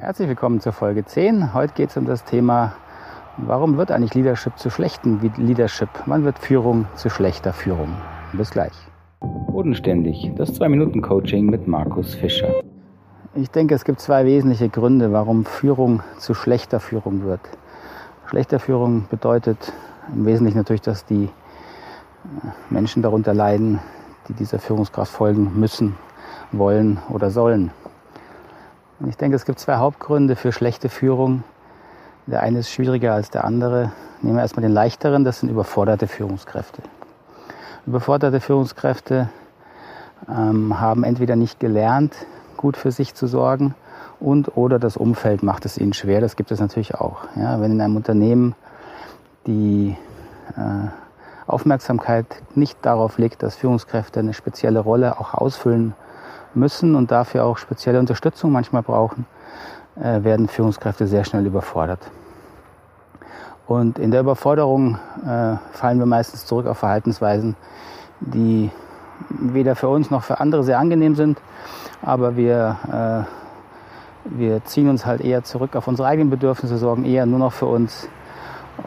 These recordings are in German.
Herzlich willkommen zur Folge 10. Heute geht es um das Thema, warum wird eigentlich Leadership zu schlechten Leadership? Wann wird Führung zu schlechter Führung? Bis gleich. Bodenständig, das 2-Minuten-Coaching mit Markus Fischer. Ich denke, es gibt zwei wesentliche Gründe, warum Führung zu schlechter Führung wird. Schlechter Führung bedeutet im Wesentlichen natürlich, dass die äh, Menschen darunter leiden, die dieser Führungskraft folgen müssen, wollen oder sollen. Und ich denke, es gibt zwei Hauptgründe für schlechte Führung. Der eine ist schwieriger als der andere. Nehmen wir erstmal den leichteren, das sind überforderte Führungskräfte. Überforderte Führungskräfte ähm, haben entweder nicht gelernt, gut für sich zu sorgen und oder das Umfeld macht es ihnen schwer. Das gibt es natürlich auch. Ja, wenn in einem Unternehmen die äh, Aufmerksamkeit nicht darauf liegt, dass Führungskräfte eine spezielle Rolle auch ausfüllen müssen und dafür auch spezielle Unterstützung manchmal brauchen, äh, werden Führungskräfte sehr schnell überfordert. Und in der Überforderung äh, fallen wir meistens zurück auf Verhaltensweisen, die weder für uns noch für andere sehr angenehm sind, aber wir, äh, wir ziehen uns halt eher zurück auf unsere eigenen Bedürfnisse, sorgen eher nur noch für uns.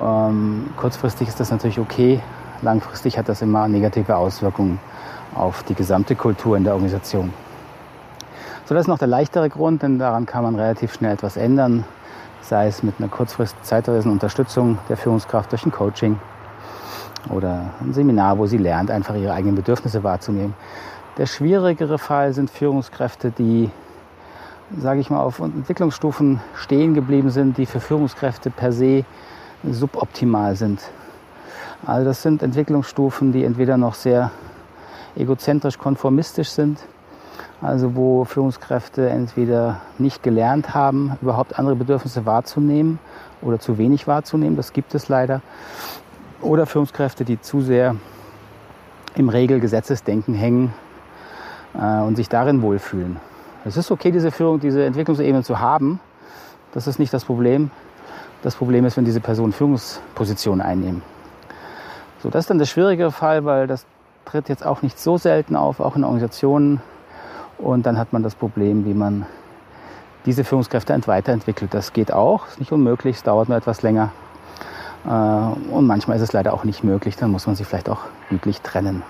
Ähm, kurzfristig ist das natürlich okay, langfristig hat das immer negative Auswirkungen auf die gesamte Kultur in der Organisation. So, das ist noch der leichtere Grund, denn daran kann man relativ schnell etwas ändern, sei es mit einer kurzfristigen zeitweisen Unterstützung der Führungskraft durch ein Coaching oder ein Seminar, wo sie lernt, einfach ihre eigenen Bedürfnisse wahrzunehmen. Der schwierigere Fall sind Führungskräfte, die, sage ich mal, auf Entwicklungsstufen stehen geblieben sind, die für Führungskräfte per se suboptimal sind. Also das sind Entwicklungsstufen, die entweder noch sehr egozentrisch konformistisch sind also wo Führungskräfte entweder nicht gelernt haben, überhaupt andere Bedürfnisse wahrzunehmen oder zu wenig wahrzunehmen, das gibt es leider, oder Führungskräfte, die zu sehr im Regelgesetzesdenken hängen äh, und sich darin wohlfühlen. Es ist okay, diese Führung, diese Entwicklungsebene zu haben. Das ist nicht das Problem. Das Problem ist, wenn diese Personen Führungspositionen einnehmen. So, das ist dann der schwierigere Fall, weil das tritt jetzt auch nicht so selten auf, auch in Organisationen, und dann hat man das Problem, wie man diese Führungskräfte weiterentwickelt. Das geht auch, ist nicht unmöglich, es dauert nur etwas länger. Äh, und manchmal ist es leider auch nicht möglich, dann muss man sie vielleicht auch gütlich trennen.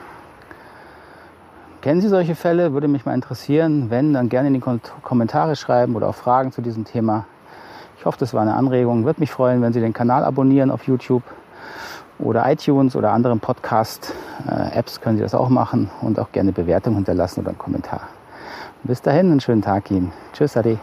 Kennen Sie solche Fälle? Würde mich mal interessieren. Wenn, dann gerne in die Kommentare schreiben oder auch Fragen zu diesem Thema. Ich hoffe, das war eine Anregung. Würde mich freuen, wenn Sie den Kanal abonnieren auf YouTube oder iTunes oder anderen Podcast-Apps können Sie das auch machen und auch gerne Bewertung hinterlassen oder einen Kommentar. Bis dahin, einen schönen Tag Ihnen. Tschüss, Adi.